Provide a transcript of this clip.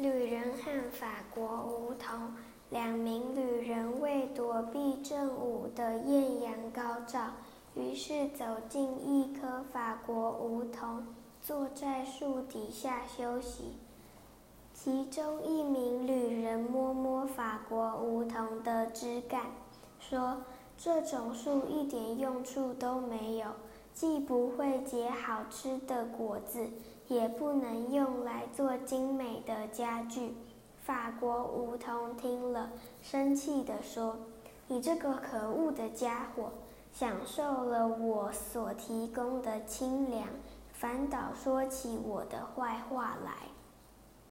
旅人和法国梧桐，两名旅人为躲避正午的艳阳高照，于是走进一棵法国梧桐，坐在树底下休息。其中一名旅人摸摸法国梧桐的枝干，说：“这种树一点用处都没有，既不会结好吃的果子。”也不能用来做精美的家具。法国梧桐听了，生气地说：“你这个可恶的家伙，享受了我所提供的清凉，反倒说起我的坏话来。”